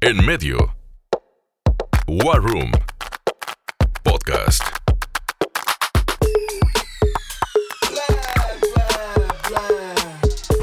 En medio. War Room. Podcast.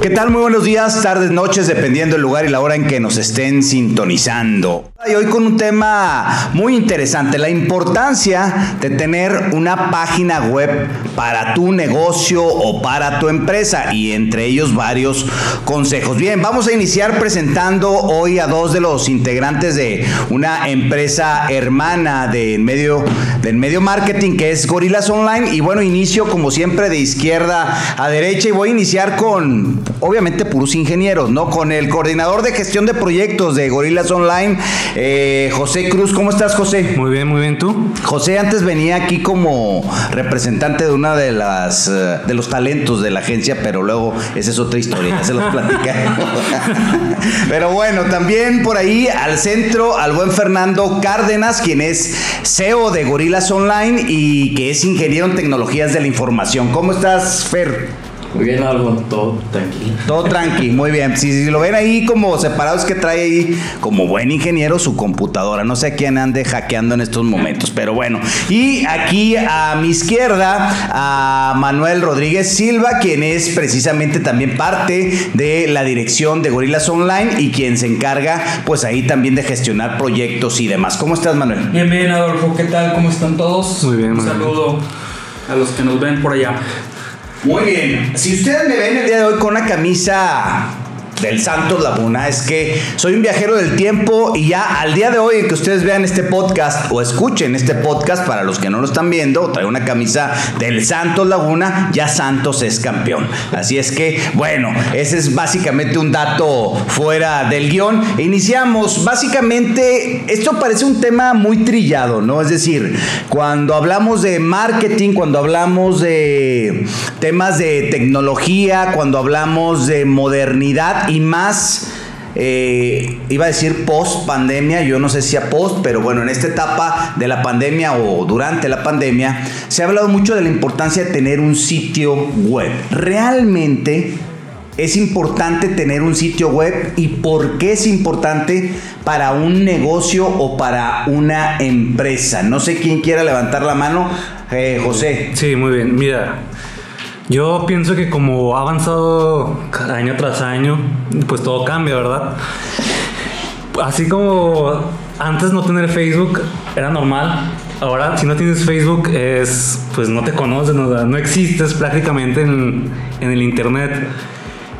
¿Qué tal? Muy buenos días, tardes, noches, dependiendo del lugar y la hora en que nos estén sintonizando. Y hoy con un tema muy interesante, la importancia de tener una página web para tu negocio o para tu empresa y entre ellos varios consejos. Bien, vamos a iniciar presentando hoy a dos de los integrantes de una empresa hermana del medio, del medio marketing que es Gorilas Online y bueno, inicio como siempre de izquierda a derecha y voy a iniciar con obviamente puros ingenieros, ¿no? Con el coordinador de gestión de proyectos de Gorilas Online, eh, José Cruz. ¿Cómo estás, José? Muy bien, muy bien. ¿Tú? José antes venía aquí como representante de una de las eh, de los talentos de la agencia, pero luego esa es otra historia, ya se los platicé. pero bueno, también por ahí al centro al buen Fernando Cárdenas, quien es CEO de Gorilas Online y que es ingeniero en tecnologías de la información. ¿Cómo estás, Fer? Muy bien, algo, todo tranquilo. Todo tranqui, muy bien. Si, si, lo ven ahí como separados que trae ahí como buen ingeniero su computadora. No sé quién ande hackeando en estos momentos, pero bueno. Y aquí a mi izquierda a Manuel Rodríguez Silva, quien es precisamente también parte de la dirección de Gorilas Online y quien se encarga pues ahí también de gestionar proyectos y demás. ¿Cómo estás, Manuel? Bien, bien, Adolfo. ¿Qué tal? ¿Cómo están todos? Muy bien, Un muy bien. saludo a los que nos ven por allá. Muy bien. Si ustedes me ven el día de hoy con una camisa del Santos Laguna es que soy un viajero del tiempo y ya al día de hoy que ustedes vean este podcast o escuchen este podcast para los que no lo están viendo, trae una camisa del Santos Laguna, ya Santos es campeón. Así es que, bueno, ese es básicamente un dato fuera del guion. Iniciamos, básicamente, esto parece un tema muy trillado, ¿no? Es decir, cuando hablamos de marketing, cuando hablamos de temas de tecnología, cuando hablamos de modernidad, y más, eh, iba a decir post pandemia, yo no sé si a post, pero bueno, en esta etapa de la pandemia o durante la pandemia, se ha hablado mucho de la importancia de tener un sitio web. Realmente es importante tener un sitio web y por qué es importante para un negocio o para una empresa. No sé quién quiera levantar la mano, eh, José. Sí, muy bien. Mira, yo pienso que como ha avanzado año tras año, pues todo cambia, ¿verdad? Así como antes no tener Facebook era normal, ahora si no tienes Facebook es, pues no te conocen, no, no existes prácticamente en, en el Internet.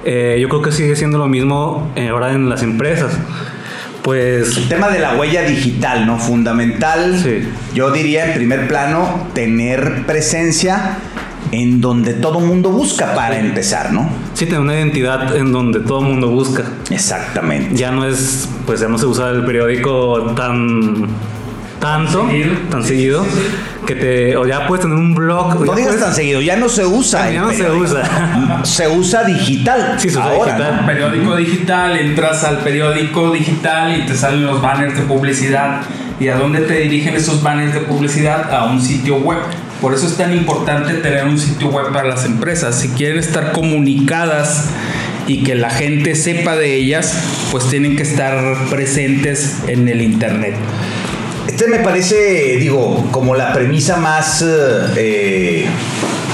Eh, yo creo que sigue siendo lo mismo ahora en las empresas. Pues El tema de la huella digital, ¿no? Fundamental. Sí. Yo diría en primer plano tener presencia en donde todo mundo busca para empezar, ¿no? sí tener una identidad en donde todo el mundo busca. Exactamente. ya no es, pues ya no se usa el periódico tan tanto, Seguido. tan seguido, que te, o ya puedes tener un blog. No digas puedes- tan seguido, ya no se usa. Ya no se usa. Se usa digital. Sí, se usa ahora, digital. ¿no? Periódico digital, entras al periódico digital y te salen los banners de publicidad. ¿Y a dónde te dirigen esos banners de publicidad? A un sitio web. Por eso es tan importante tener un sitio web para las empresas. Si quieren estar comunicadas y que la gente sepa de ellas, pues tienen que estar presentes en el Internet. Este me parece, digo, como la premisa más eh,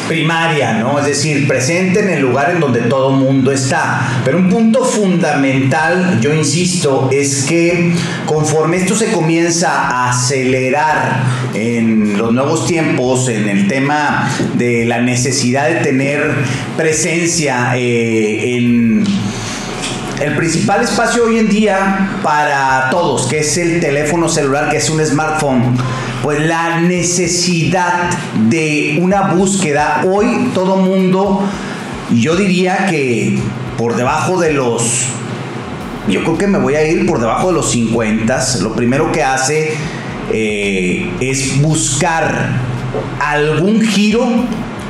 primaria, ¿no? Es decir, presente en el lugar en donde todo mundo está. Pero un punto fundamental, yo insisto, es que conforme esto se comienza a acelerar en los nuevos tiempos, en el tema de la necesidad de tener presencia eh, en el principal espacio hoy en día para todos, que es el teléfono celular, que es un smartphone, pues la necesidad de una búsqueda, hoy todo mundo, yo diría que por debajo de los, yo creo que me voy a ir por debajo de los 50, lo primero que hace eh, es buscar algún giro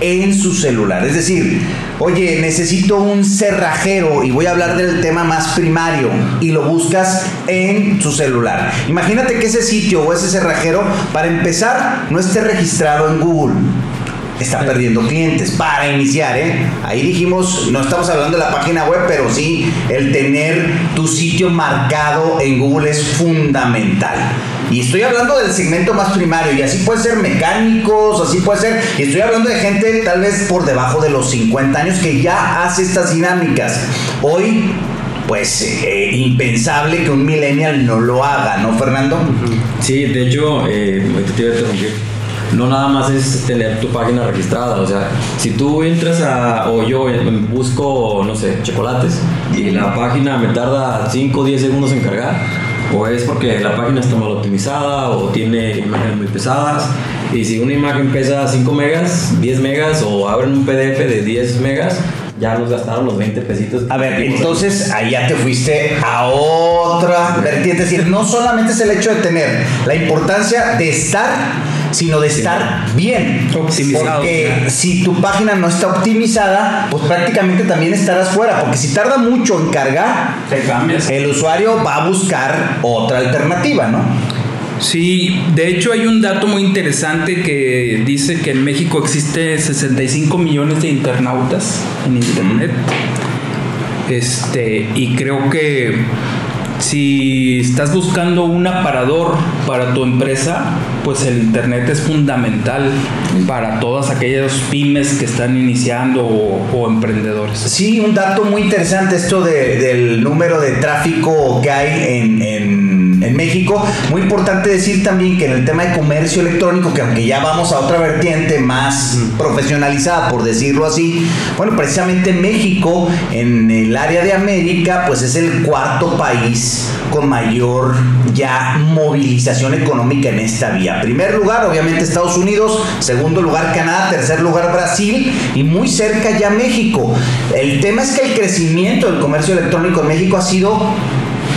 en su celular. Es decir, oye, necesito un cerrajero y voy a hablar del tema más primario y lo buscas en su celular. Imagínate que ese sitio o ese cerrajero, para empezar, no esté registrado en Google. Está perdiendo clientes para iniciar, ¿eh? Ahí dijimos, no estamos hablando de la página web, pero sí el tener tu sitio marcado en Google es fundamental. Y estoy hablando del segmento más primario, y así puede ser mecánicos, así puede ser, y estoy hablando de gente tal vez por debajo de los 50 años que ya hace estas dinámicas. Hoy pues eh, impensable que un millennial no lo haga, ¿no, Fernando? Sí, de hecho, eh, te iba a interrumpir. No nada más es tener tu página registrada, o sea, si tú entras a, o yo busco, no sé, chocolates, y la página me tarda 5 o 10 segundos en cargar, o es porque la página está mal optimizada, o tiene imágenes muy pesadas, y si una imagen pesa 5 megas, 10 megas, o abren un PDF de 10 megas, ya nos gastaron los 20 pesitos. A ver, entonces ahí ya te fuiste a otra vertiente. Es decir, no solamente es el hecho de tener la importancia de estar, sino de estar bien. Optimizado. Porque si tu página no está optimizada, pues prácticamente también estarás fuera. Porque si tarda mucho en cargar, Te cambias. el usuario va a buscar otra alternativa, ¿no? Sí, de hecho hay un dato muy interesante que dice que en México existe 65 millones de internautas en internet. Este, y creo que si estás buscando un aparador para tu empresa, pues el internet es fundamental para todas aquellas pymes que están iniciando o, o emprendedores. Sí, un dato muy interesante esto de- del número de tráfico que hay en, en- en México. Muy importante decir también que en el tema de comercio electrónico, que aunque ya vamos a otra vertiente más profesionalizada, por decirlo así, bueno, precisamente México en el área de América, pues es el cuarto país con mayor ya movilización económica en esta vía. Primer lugar, obviamente Estados Unidos, segundo lugar Canadá, tercer lugar Brasil y muy cerca ya México. El tema es que el crecimiento del comercio electrónico en México ha sido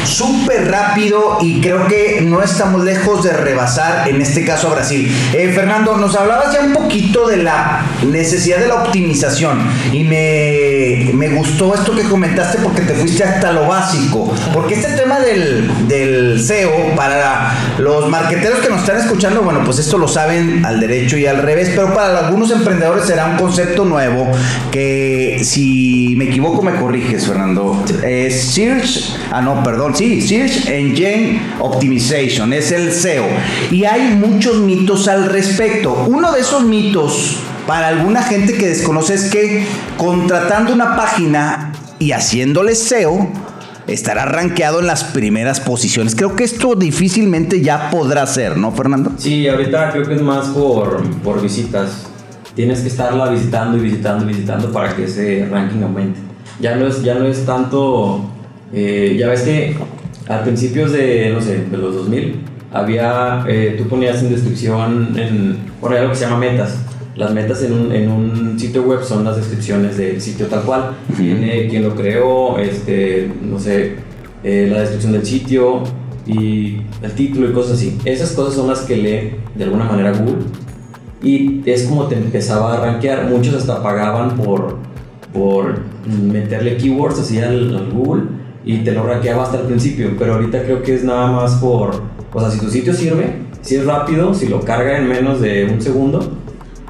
súper rápido y creo que no estamos lejos de rebasar en este caso a Brasil. Eh, Fernando, nos hablabas ya un poquito de la necesidad de la optimización y me, me gustó esto que comentaste porque te fuiste hasta lo básico. Porque este tema del, del SEO, para los marqueteros que nos están escuchando, bueno, pues esto lo saben al derecho y al revés, pero para algunos emprendedores será un concepto nuevo que si me equivoco me corriges, Fernando. Es Search, ah no, perdón, sí, Search Engine Optimization, es el SEO. Y hay muchos mitos al respecto. Uno de esos mitos para alguna gente que desconoce es que contratando una página y haciéndole SEO, estará rankeado en las primeras posiciones. Creo que esto difícilmente ya podrá ser, ¿no, Fernando? Sí, ahorita creo que es más por, por visitas. Tienes que estarla visitando y visitando y visitando para que ese ranking aumente. Ya no es, ya no es tanto... eh, ya ves que a principios de, no sé, de los 2000, había... eh, tú ponías en descripción, en, bueno, hay algo que se llama metas. Las metas en un, en un sitio web son las descripciones del sitio tal cual. Tiene quien lo creó, este, no sé, eh, la descripción del sitio y el título y cosas así. Esas cosas son las que lee de alguna manera Google y es como te empezaba a rankear. Muchos hasta pagaban por, por meterle keywords así al, al Google y te lo rankeaba hasta el principio, pero ahorita creo que es nada más por, o sea, si tu sitio sirve, si es rápido, si lo carga en menos de un segundo,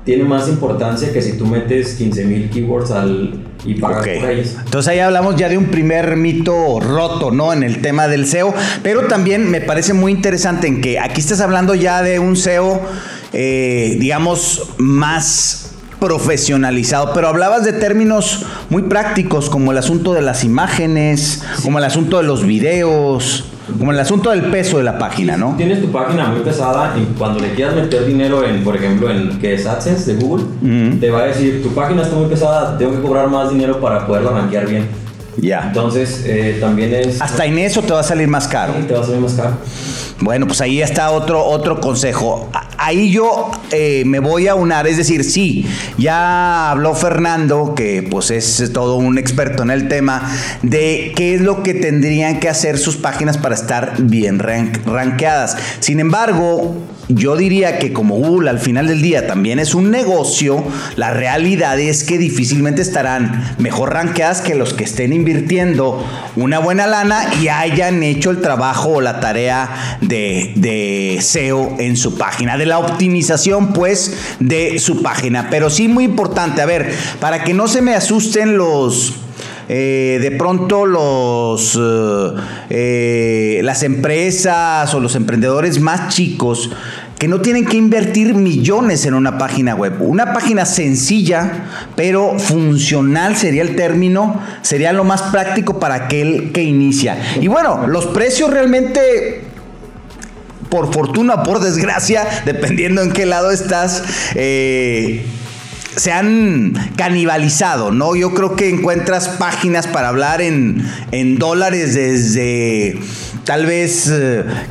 tiene más importancia que si tú metes 15.000 keywords al, y pagas por ellos. Entonces ahí hablamos ya de un primer mito roto, ¿no? En el tema del SEO, pero también me parece muy interesante en que aquí estás hablando ya de un SEO, eh, digamos, más profesionalizado, pero hablabas de términos muy prácticos como el asunto de las imágenes, como el asunto de los videos, como el asunto del peso de la página, ¿no? Tienes tu página muy pesada y cuando le quieras meter dinero en, por ejemplo, en que es AdSense de Google, Ujú. te va a decir, tu página está muy pesada, tengo que cobrar más dinero para poderla rankear bien. Ya. Entonces, eh, también es... Hasta en eso te va a salir más caro. te va a salir más caro. Bueno, pues ahí está otro, otro consejo. Ahí yo eh, me voy a unar, es decir, sí, ya habló Fernando, que pues es todo un experto en el tema, de qué es lo que tendrían que hacer sus páginas para estar bien rank- rankeadas. Sin embargo, yo diría que como Google al final del día también es un negocio, la realidad es que difícilmente estarán mejor rankeadas que los que estén invirtiendo una buena lana y hayan hecho el trabajo o la tarea de, de SEO en su página, de la optimización pues de su página. Pero sí muy importante, a ver, para que no se me asusten los eh, de pronto los, eh, eh, las empresas o los emprendedores más chicos que no tienen que invertir millones en una página web. Una página sencilla, pero funcional sería el término, sería lo más práctico para aquel que inicia. Y bueno, los precios realmente por fortuna por desgracia, dependiendo en qué lado estás, eh, se han canibalizado, ¿no? Yo creo que encuentras páginas para hablar en, en dólares desde tal vez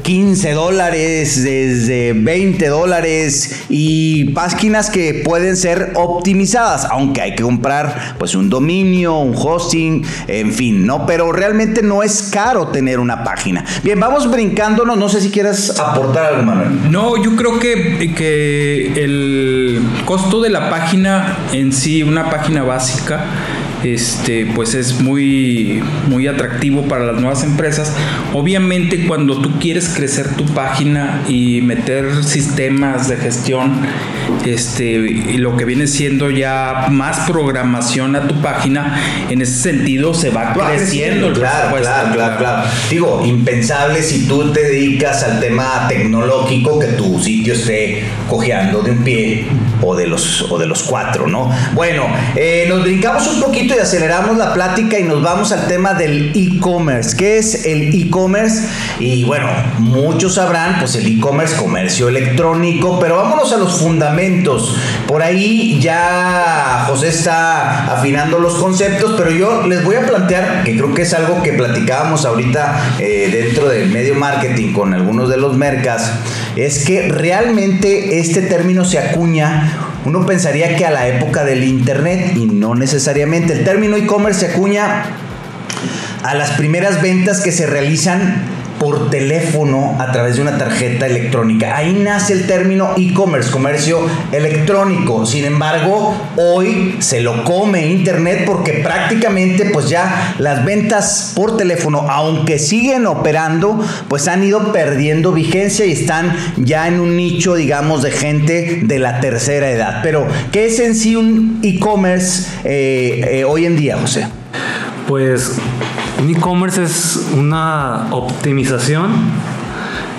15 eh, dólares, desde 20 dólares y páginas que pueden ser optimizadas, aunque hay que comprar pues un dominio, un hosting, en fin, ¿no? Pero realmente no es caro tener una página. Bien, vamos brincándonos, no sé si quieres aportar algo, Manuel. No, yo creo que, que el costo de la página en sí, una página básica, este, pues es muy, muy atractivo para las nuevas empresas. Obviamente cuando tú quieres crecer tu página y meter sistemas de gestión, este, y lo que viene siendo ya más programación a tu página, en ese sentido se va, creciendo. claro, claro, claro, claro. Digo, impensable si tú te dedicas al tema tecnológico que tu sitio esté cojeando de un pie o de los, o de los cuatro, ¿no? Bueno, eh, nos brincamos un poquito y aceleramos la plática y nos vamos al tema del e-commerce. ¿Qué es el e-commerce? Y bueno, muchos sabrán, pues el e-commerce, comercio electrónico, pero vámonos a los fundamentos. Por ahí ya José está afinando los conceptos, pero yo les voy a plantear, que creo que es algo que platicábamos ahorita eh, dentro del medio marketing con algunos de los mercas, es que realmente este término se acuña uno pensaría que a la época del Internet y no necesariamente. El término e-commerce se acuña a las primeras ventas que se realizan por teléfono a través de una tarjeta electrónica. Ahí nace el término e-commerce, comercio electrónico. Sin embargo, hoy se lo come Internet porque prácticamente pues ya las ventas por teléfono, aunque siguen operando, pues han ido perdiendo vigencia y están ya en un nicho, digamos, de gente de la tercera edad. Pero, ¿qué es en sí un e-commerce eh, eh, hoy en día, José? Pues un e-commerce es una optimización,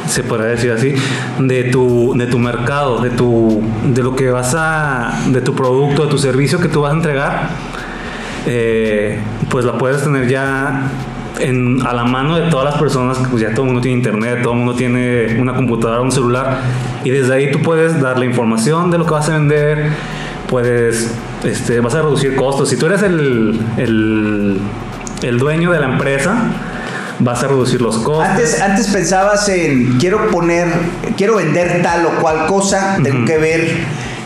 se podría decir así, de tu, de tu mercado, de, tu, de lo que vas a, de tu producto, de tu servicio que tú vas a entregar, eh, pues la puedes tener ya a la mano de todas las personas, pues ya todo el mundo tiene internet, todo el mundo tiene una computadora, un celular, y desde ahí tú puedes dar la información de lo que vas a vender, puedes, este, vas a reducir costos. Si tú eres el el dueño de la empresa vas a reducir los costos. Antes, antes pensabas en quiero poner, quiero vender tal o cual cosa, tengo que ver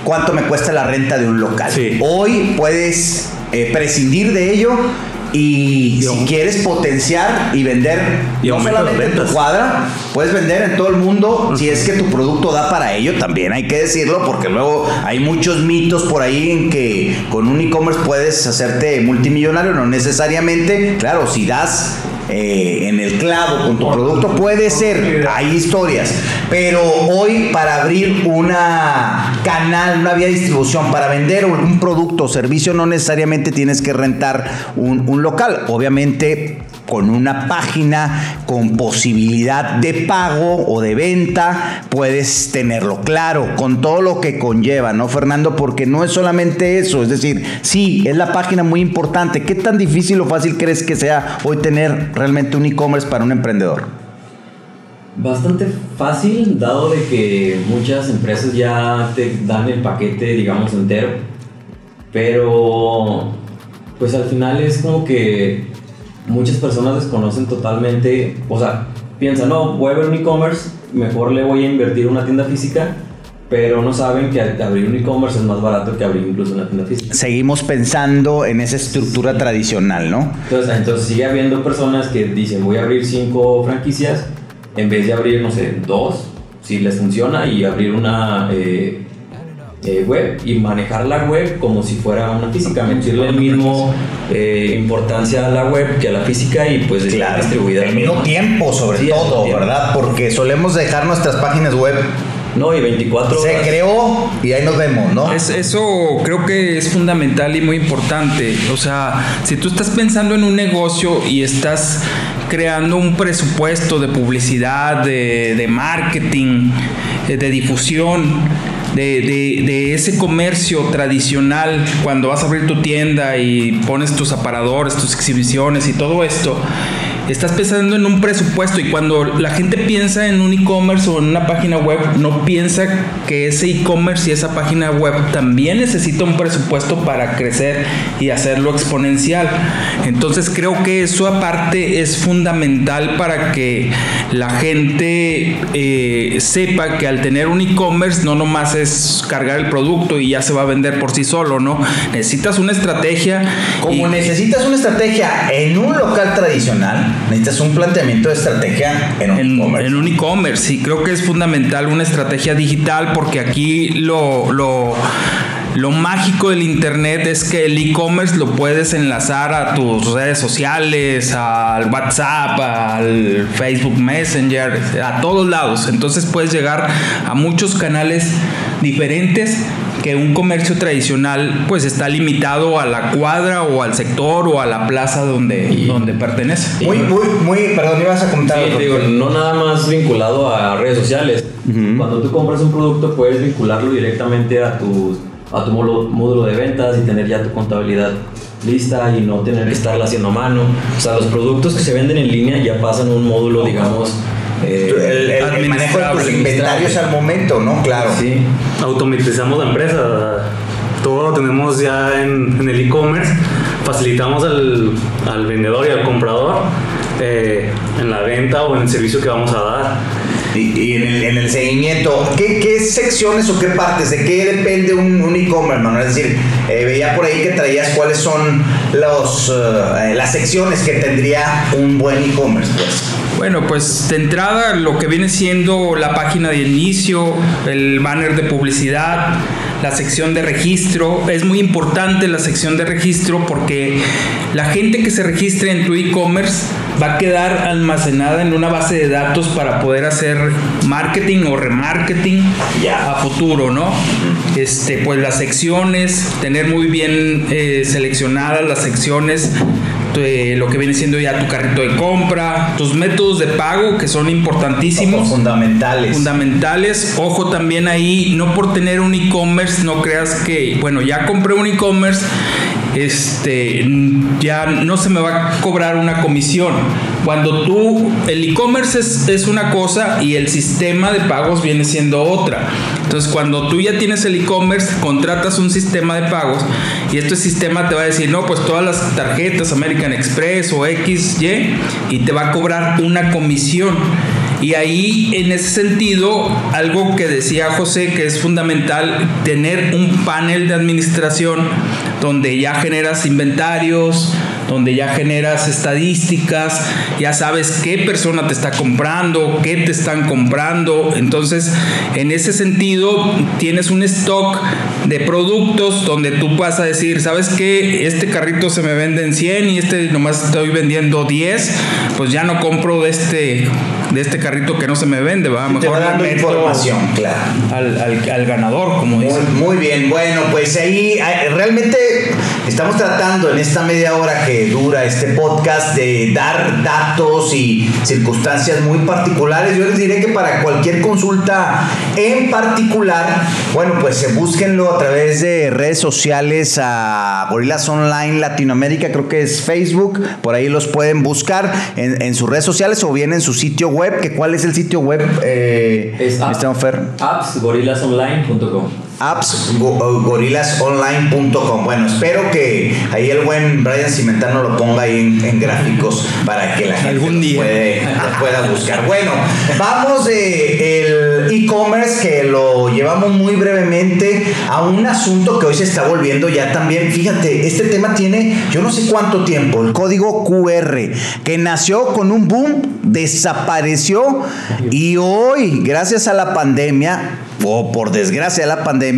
cuánto me cuesta la renta de un local. Hoy puedes eh, prescindir de ello y, si quieres potenciar y vender y no solamente en tu cuadra, puedes vender en todo el mundo si es que tu producto da para ello también, hay que decirlo, porque luego hay muchos mitos por ahí en que con un e-commerce puedes hacerte multimillonario, no necesariamente, claro, si das eh, en el clavo con tu producto, puede ser, hay historias, pero hoy para abrir una canal, vía de distribución, para vender un producto o servicio, no necesariamente tienes que rentar un local, obviamente con una página con posibilidad de pago o de venta, puedes tenerlo claro, con todo lo que conlleva, ¿no, Fernando? Porque no es solamente eso, es decir, sí, es la página muy importante. ¿Qué tan difícil o fácil crees que sea hoy tener realmente un e-commerce para un emprendedor? Bastante fácil, dado de que muchas empresas ya te dan el paquete, digamos, entero. Pero, pues al final es como que muchas personas desconocen totalmente, o sea, piensan, no, voy a ver un e-commerce, mejor le voy a invertir una tienda física, pero no saben que abrir un e-commerce es más barato que abrir incluso una tienda física. Seguimos pensando en esa estructura tradicional, ¿no? Entonces, entonces sigue habiendo personas que dicen, voy a abrir cinco franquicias, en vez de abrir, no sé, dos, si les funciona y abrir una eh, eh, web y manejar la web como si fuera una física, meterle el mismo eh, importancia a la web que a la física y pues Claro, distribuida. el mismo tiempo sobre Sí, todo, tiempo. ¿verdad? Porque solemos dejar nuestras páginas web. No, y 24 Se horas. creó y ahí nos vemos, ¿no? Es- eso creo que es fundamental y muy importante. O sea, si tú estás pensando en un negocio y estás creando un presupuesto de publicidad, de, de marketing, eh, de difusión, de, de- de ese comercio tradicional, cuando vas a abrir tu tienda y pones tus aparadores, tus exhibiciones y todo esto, estás pensando en un presupuesto y cuando la gente piensa en un e-commerce o en una página web, no piensa que ese e-commerce y esa página web también necesita un presupuesto para crecer y hacerlo exponencial. Entonces creo que eso aparte es fundamental para que la gente eh, sepa que al tener un e-commerce no nomás es cargar el producto y ya se va a vender por sí solo, ¿no? Necesitas una estrategia. Como y- necesitas una estrategia en un local tradicional, necesitas un planteamiento de estrategia en un en, e-commerce. en un e-commerce. Sí, creo que es fundamental una estrategia digital porque aquí lo, lo, lo mágico del Internet es que el e-commerce lo puedes enlazar a tus redes sociales, al WhatsApp, al Facebook Messenger, a todos lados. Entonces puedes llegar a muchos canales diferentes que un comercio tradicional pues está limitado a la cuadra o al sector o a la plaza donde, donde pertenece. Muy, muy, muy, perdón, ibas a comentar. Sí, digo, no nada más vinculado a redes sociales. Cuando tú compras un producto puedes vincularlo directamente a tu, a tu módulo, módulo de ventas y tener ya tu contabilidad lista y no tener que estarla haciendo a mano. O sea, los productos que se venden en línea ya pasan a un módulo, digamos... eh, el, el- el manejo de tus inventarios al momento, ¿no? Claro. Sí. automatizamos la empresa. Todo lo tenemos ya en, en el e-commerce. Facilitamos al, al vendedor y al comprador eh, en la venta o en el servicio que vamos a dar. Y, y en, el, en el seguimiento, ¿qué, qué secciones o qué partes? ¿De qué depende un, un e-commerce, Manuel? Es decir, eh, veía por ahí que traías cuáles son los, las secciones que tendría un buen e-commerce, pues. Bueno, pues de entrada lo que viene siendo la página de inicio, el banner de publicidad, la sección de registro. Es muy importante la sección de registro porque la gente que se registre en tu e-commerce va a quedar almacenada en una base de datos para poder hacer marketing o remarketing a futuro, ¿no? Este, pues las secciones, tener muy bien eh, seleccionadas las secciones de lo que viene siendo ya tu carrito de compra, tus métodos de pago que son importantísimos. fundamentales. Fundamentales, ojo también ahí, no por tener un e-commerce, no creas que, bueno, ya compré un e-commerce, este, ya no se me va a cobrar una comisión. Cuando tú, el e-commerce es, es una cosa y el sistema de pagos viene siendo otra. Entonces, cuando tú ya tienes el e-commerce, contratas un sistema de pagos y este sistema te va a decir, no, pues todas las tarjetas American Express o XY y te va a cobrar una comisión. Y ahí, en ese sentido, algo que decía José, que es fundamental, tener un panel de administración donde ya generas inventarios, donde ya generas estadísticas, ya sabes qué persona te está comprando, qué te están comprando. Entonces, en ese sentido, tienes un stock de productos donde tú vas a decir, ¿sabes qué? Este carrito se me vende en 100 y este nomás estoy vendiendo 10, pues ya no compro de este, de este carrito que no se me vende, va. Mejor dando meto información, claro. al, al- al ganador, como Muy, bien, bueno, pues ahí eh, realmente estamos tratando en esta media hora que dura este podcast de dar datos y circunstancias muy particulares. Yo les diré que para cualquier consulta en particular, bueno, pues eh, búsquenlo a través de redes sociales a Gorilas Online Latinoamérica, creo que es Facebook, por ahí los pueden buscar en, en sus redes sociales o bien en su sitio web, que cuál es el sitio web, eh, Es mi estimado Fer? appsgorilasonline.com. Bueno, espero que ahí el buen Brian Cimentano lo ponga ahí en, en gráficos para que la gente Algún los día. puede- los pueda buscar. Bueno, vamos de el e-commerce que lo llevamos muy brevemente a un asunto que hoy se está volviendo ya también. Fíjate, este tema tiene yo no sé cuánto tiempo, el código QR, que nació con un boom, desapareció y hoy, gracias a la pandemia, o por desgracia de la pandemia,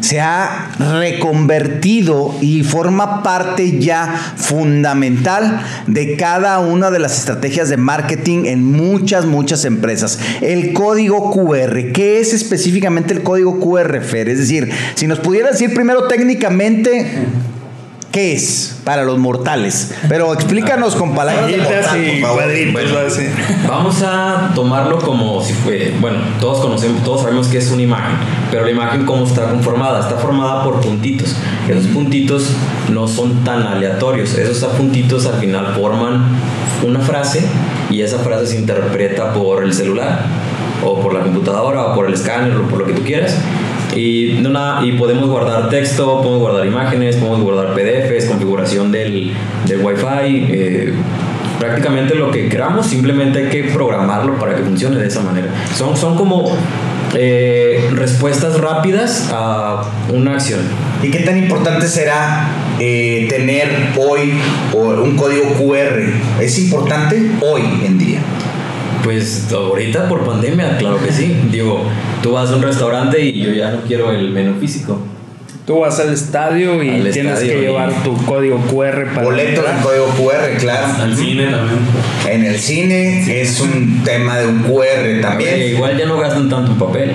se ha reconvertido y forma parte ya fundamental de cada una de las estrategias de marketing en muchas, muchas empresas. El código QR, ¿qué es específicamente el código QR, Fer? Es decir, si nos pudiera decir primero técnicamente... ¿Qué es para los mortales? Pero explícanos con palabras de Rayitas mortal, y por favor. cuadritos, Bueno. así. Vamos a tomarlo como si fue, bueno, todos conocemos, todos sabemos que es una imagen, pero la imagen cómo está conformada, está formada por puntitos. Esos puntitos no son tan aleatorios, esos puntitos al final forman una frase y esa frase se interpreta por el celular o por la computadora o por el escáner o por lo que tú quieras. Y, no nada, y podemos guardar texto, podemos guardar imágenes, podemos guardar PDFs, configuración del, del Wi-Fi, eh, prácticamente lo que queramos, simplemente hay que programarlo para que funcione de esa manera. Son, son como eh, respuestas rápidas a una acción. ¿Y qué tan importante será eh, tener hoy un código QR? ¿Es importante hoy en día? Pues ahorita por pandemia, claro que sí. Digo, tú vas a un restaurante y yo ya no quiero el menú físico. Tú vas al estadio y Al tienes estadio que y- llevar tu código QR para Boletos en código QR, claro. Al cine también. En el cine es un tema de un QR también. igual ya no gastan tanto en papel.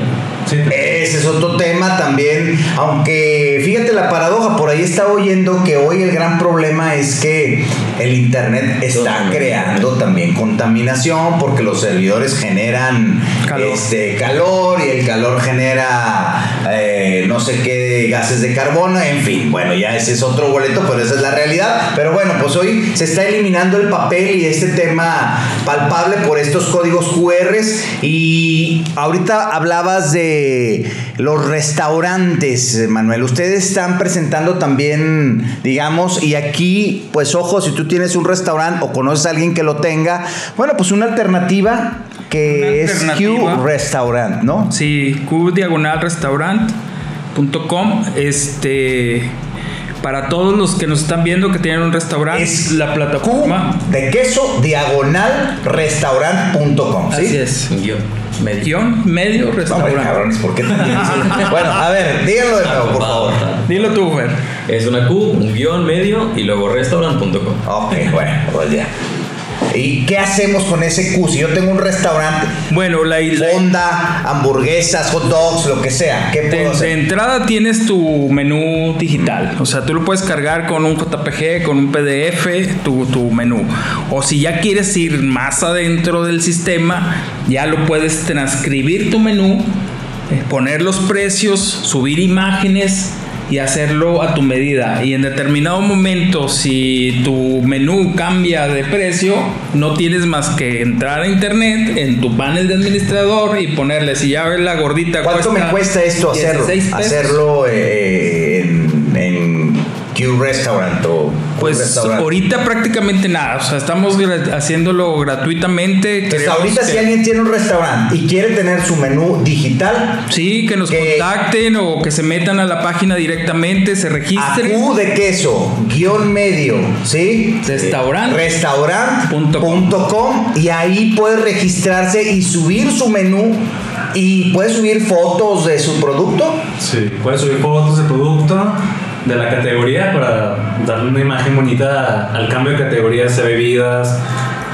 Sí. Ese es otro tema también, aunque fíjate la paradoja, por ahí estaba oyendo que hoy el gran problema es que el Internet está creando también contaminación porque los servidores generan Calor. Este, calor y el calor genera eh, no sé qué gases de carbono, en fin, bueno, ya ese es otro boleto, pero esa es la realidad. Pero bueno, pues hoy se está eliminando el papel y este tema palpable por estos códigos QRs y ahorita hablabas de los restaurantes, Manuel. Ustedes están presentando también, digamos, y aquí, pues ojo, si tú tienes un restaurante o conoces a alguien que lo tenga, bueno, pues una alternativa que Una es. Q Restaurant, ¿no? Sí, Este. Para todos los que nos están viendo que tienen un restaurante, Es la plataforma. Q de queso diagonal restaurant.com. ¿sí? Así es. Guión medio. Guión medio Hombre, restaurante. cabrones, ¿por qué tan difícil? Bueno, a ver, díganlo de nuevo, por favor. Dilo tú, Fer. Es una Q, un guion medio y luego restaurant.com. Ok, bueno, pues ya. ¿Y qué hacemos con ese Q? Si yo tengo un restaurante, Bueno, la, la- fonda, hamburguesas, hot dogs, lo que sea, ¿qué de, puedo de hacer? entrada tienes tu menú digital. O sea, tú lo puedes cargar con un JPG, con un PDF, tu, tu menú. O si ya quieres ir más adentro del sistema, ya lo puedes transcribir tu menú, eh, poner los precios, subir imágenes y hacerlo a tu medida. Y en determinado momento, si tu menú cambia de precio, no tienes más que entrar a internet en tu panel de administrador y ponerle, si ya ves la gordita ¿Cuánto me cuesta esto hacerlo? 16 pesos. Hacerlo eh, en, en Q Restaurant o Pues ahorita prácticamente nada, o sea, estamos gra- haciéndolo gratuitamente. Queremos ahorita que- si alguien tiene un restaurante y quiere tener su menú digital, Sí, que nos que- contacten o que se metan a la página directamente, se registren. Q de queso, guion medio, ¿sí? Restaurante. Restaurant.com y ahí puede registrarse y subir su menú y puede subir fotos de su producto. Sí, puedes subir fotos de producto, de la categoría para darle una imagen bonita al cambio de categorías de bebidas.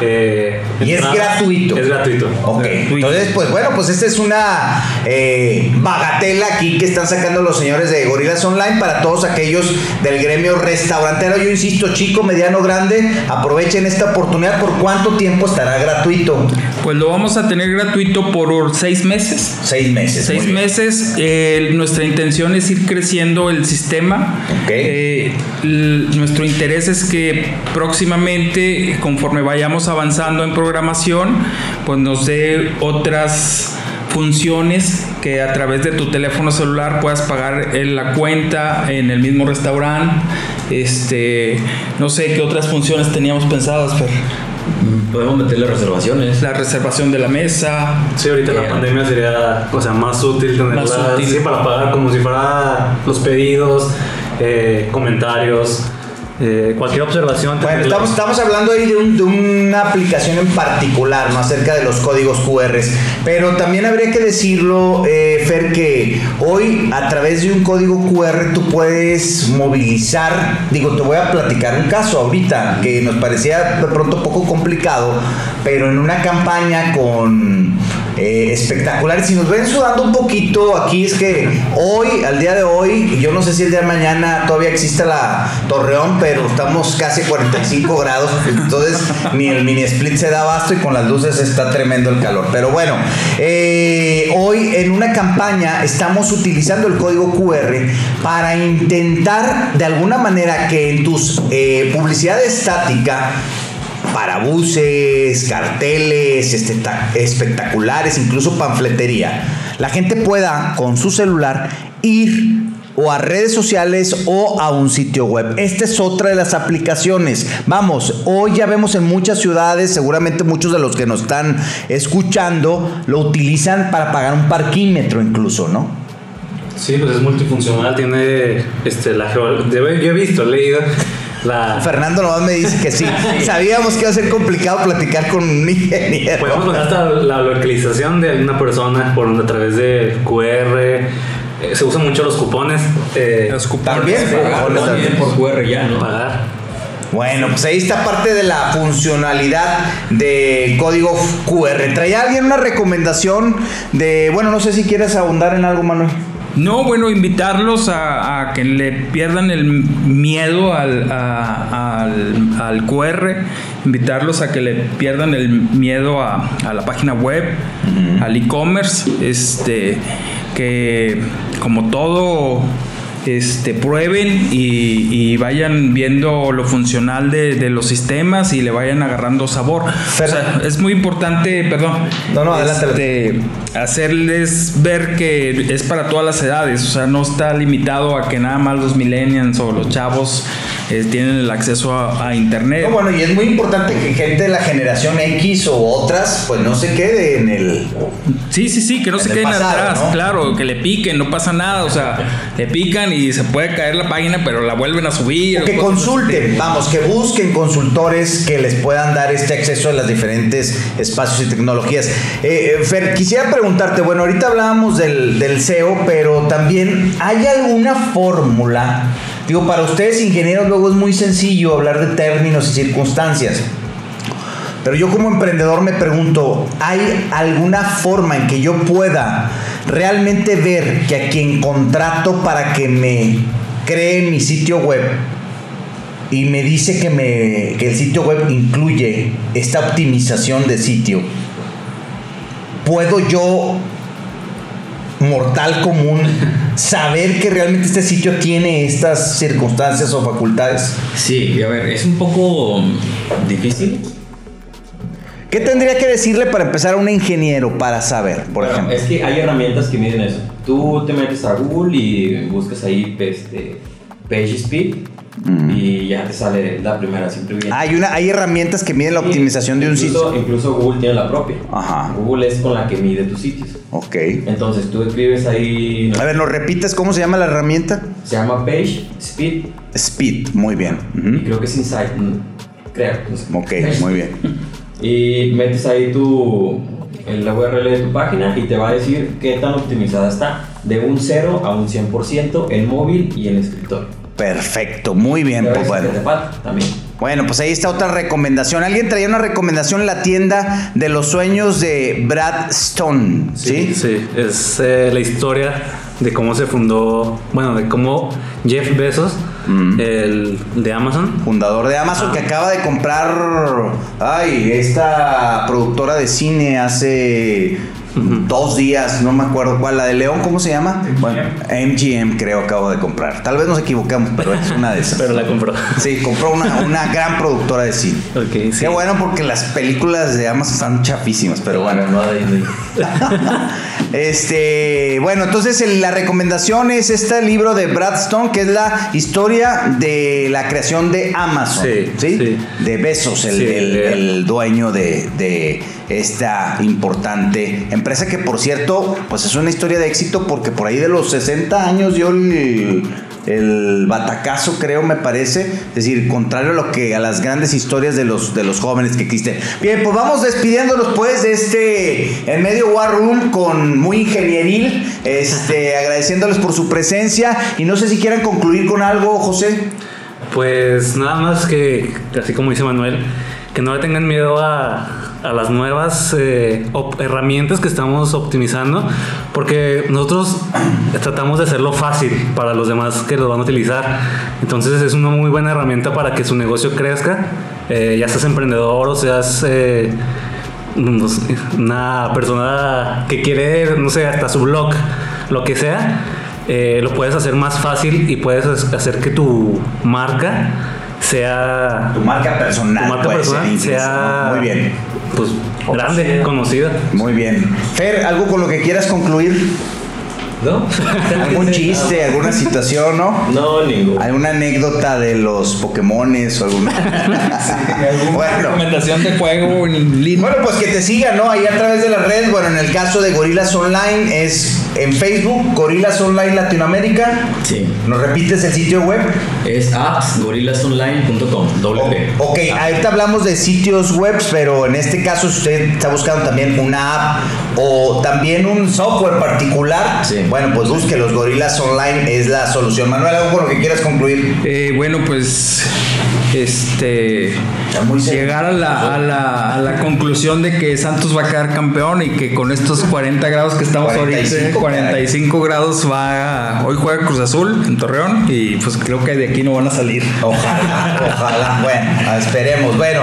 eh, Y es gratuito. Es gratuito. Ok, Gratuito. entonces pues bueno, pues esta es una eh, bagatela aquí que están sacando los señores de Gorilas Online para todos aquellos del gremio restaurantero. Yo insisto, chico, mediano, grande, aprovechen esta oportunidad. ¿Por cuánto tiempo estará gratuito? Pues lo vamos a tener gratuito por seis meses. Seis meses. Seis meses. eh, nuestra intención es ir creciendo el sistema. Ok. Eh, nuestro interés es que próximamente, conforme vayamos avanzando en programación, pues nos dé otras funciones que a través de tu teléfono celular puedas pagar en la cuenta en el mismo restaurante. Este, no sé qué otras funciones teníamos pensadas, Fer. Podemos meterle reservaciones. La reservación de la mesa. Sí, ahorita la Eh, pandemia sería, o sea, más útil tenerla Más útil. sí, para pagar como si fuera los pedidos, eh, comentarios, eh, cualquier observación. Bueno, estamos, estamos hablando ahí de, un- de una aplicación en particular, ¿no? Acerca de los códigos QR. Pero también habría que decirlo, eh, Fer, que hoy a través de un código QR tú puedes movilizar, digo, te voy a platicar un caso ahorita que nos parecía de pronto poco complicado, pero en una campaña con eh, espectaculares. Si nos ven sudando un poquito aquí es que hoy, al día de hoy, yo no sé si el día de mañana todavía existe la Torreón, pero estamos casi 45 grados, entonces ni el mini split se da abasto y con las luces está tremendo el calor. Pero bueno, eh, hoy en una campaña estamos utilizando el código QR para intentar de alguna manera que en tus eh, publicidad estática para buses, carteles, este, ta- espectaculares, incluso panfletería, la gente pueda con su celular ir o a redes sociales o a un sitio web. Esta es otra de las aplicaciones. Vamos, hoy ya vemos en muchas ciudades, seguramente muchos de los que nos están escuchando lo utilizan para pagar un parquímetro incluso, ¿no? Sí, pues es multifuncional, tiene este, la yo he visto, he leído la... Fernando nomás me dice que sí. Sabíamos que iba a ser complicado platicar con un ingeniero. Podemos poner hasta la localización de alguna persona por a través de QR. eh, se usan mucho los cupones. eh, Los cupones. También, por QR ya, ¿no? pagar. Bueno, pues ahí está parte de la funcionalidad del código QR. ¿Traía alguien una recomendación de, bueno, no sé si quieres abundar en algo, Manuel? No, bueno, invitarlos a, a que le pierdan el miedo al, a- al, al QR, invitarlos a que le pierdan el miedo a, a la página web, al e-commerce, este, que como todo, este, prueben y, y vayan viendo lo funcional de, de los sistemas y le vayan agarrando sabor. Fer- O sea, es muy importante, perdón. No, no, adelante. este, hacerles ver que es para todas las edades, o sea, no está limitado a que nada más los millennials o los chavos eh, tienen el acceso a, a internet. No, bueno, y es muy importante que gente de la generación X o otras, pues no se quede en el... Sí, sí, sí, que no se queden pasado, atrás, ¿no? claro, que le piquen, no pasa nada, o sea, le pican y se puede caer la página, pero la vuelven a subir. O que consulten, vamos, que busquen consultores que les puedan dar este acceso a los diferentes espacios y tecnologías. Eh, eh, Fer, quisiera preguntarte, bueno, ahorita hablábamos del, del SEO, pero también hay alguna fórmula, digo, para ustedes ingenieros luego es muy sencillo hablar de términos y circunstancias. Pero yo como emprendedor me pregunto, ¿hay alguna forma en que yo pueda realmente ver que a quien contrato para que me cree mi sitio web y me dice que, me, que el sitio web incluye esta optimización de sitio, ¿puedo yo, mortal común, saber que realmente este sitio tiene estas circunstancias o facultades? Sí, a ver, es un poco mm, difícil. ¿Qué tendría que decirle para empezar a un ingeniero para saber, por Bueno, ejemplo? Es que hay herramientas que miden eso. Tú te metes a Google y buscas ahí este, Page Y ya te sale la primera simplemente. Ah, Hay, una, hay herramientas que miden la optimización de un incluso, sitio. Incluso Google tiene la propia. Ajá. Google es con la que mide tus sitios. Ok. Entonces tú escribes ahí, A ver, ¿nos repites cómo se llama la herramienta? se llama Page Speed Speed, muy bien. y Ujú. creo que es Insight, creo. Ok, muy bien. Y metes ahí tu, en la URL de tu página y te va a decir qué tan optimizada está. De un 0 a un 100% en móvil y en escritorio. Perfecto, muy bien. Pues bueno. también. Bueno, pues ahí está otra recomendación. Alguien traía una recomendación en la tienda de los sueños de Brad Stone, ¿sí? Sí, es eh, la historia de cómo se fundó, bueno, de cómo Jeff Bezos, el de Amazon, Fundador de Amazon Ah. que acaba de comprar, ay, esta productora de cine hace dos días, no me acuerdo cuál, la de León, ¿cómo se llama? Bueno, MGM creo acabo de comprar. Tal vez nos equivocamos, pero es una de esas. Pero la compró. Sí, compró una, una gran productora de cine. Ok, sí. Qué bueno porque las películas de Amazon están chafísimas, pero bueno. Este, bueno, entonces el- la recomendación es este libro de Brad Stone, que es la historia de la creación de Amazon. Sí, sí. De Besos, el, Sí, el- dueño de, de esta importante empresa, que por cierto, pues es una historia de éxito porque por ahí de los 60 años dio el, el batacazo, creo, me parece. Es decir, contrario a lo que a las grandes historias de los, de los jóvenes que existen. Bien, pues vamos despidiéndonos pues de este en medio War Room con muy ingenieril, este, agradeciéndoles por su presencia y no sé si quieran concluir con algo, José. Pues nada más que, así como dice Manuel, que no le tengan miedo a, a las nuevas eh, herramientas que estamos optimizando, porque nosotros tratamos de hacerlo fácil para los demás que lo van a utilizar. Entonces es una muy buena herramienta para que su negocio crezca, eh, ya seas emprendedor o seas... eh, una persona que quiere, no sé, hasta su blog, lo que sea, eh, lo puedes hacer más fácil y puedes hacer que tu marca sea Tu marca personal. tu marca puede ser incluso, sea ¿no? Muy bien. pues grande, conocida. Muy bien. Fer, ¿algo con lo que quieras concluir? ¿No? ¿Algún chiste, alguna situación, no? No, ningún. ¿Alguna anécdota de los Pokémones o alguna? ¿Alguna bueno. recomendación de juego en línea? Bueno, pues que te sigan, ¿no? Ahí a través de las redes. Bueno, en el caso de Gorilas Online es en Facebook, Gorilas Online Latinoamérica. Sí. ¿Nos repites el sitio web? Es appsgorillasonline.com. Doble P. Ok, ahorita hablamos de sitios web, pero en este caso si usted está buscando también una app o también un software particular, Sí. Bueno, pues busque los Gorilas Online, es la solución. Manuel, algo con lo que quieras concluir. Eh, bueno, pues este. Llegar a la, a, la, a la conclusión de que Santos va a quedar campeón y que con estos 40 grados que estamos 45, ahorita, 45 grados va a- hoy juega Cruz Azul en Torreón y pues creo que de aquí no van a salir. Ojalá, ojalá. Bueno, esperemos. Bueno,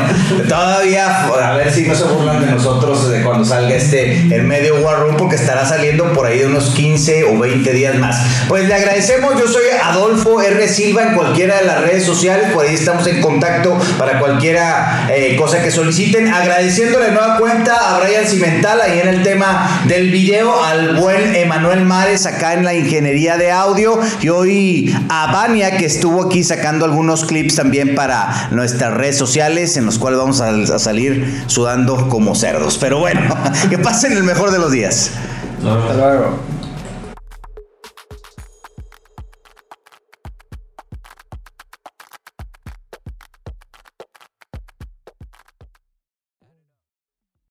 todavía a ver si no se burlan de nosotros de cuando salga este el medio War Room, porque estará saliendo por ahí de unos 15 o 20 días más. Pues le agradecemos. Yo soy Adolfo R. Silva en cualquiera de las redes sociales. Por ahí estamos en contacto para cualquiera eh, cosa que soliciten. Agradeciéndole de nueva cuenta a Brian Cimental ahí en el tema del video, al buen Emanuel Mares acá en la ingeniería de audio y hoy a Vania que estuvo aquí sacando algunos clips también para nuestras redes sociales en los cuales vamos a, salir sudando como cerdos. Pero bueno, que pasen el mejor de los días.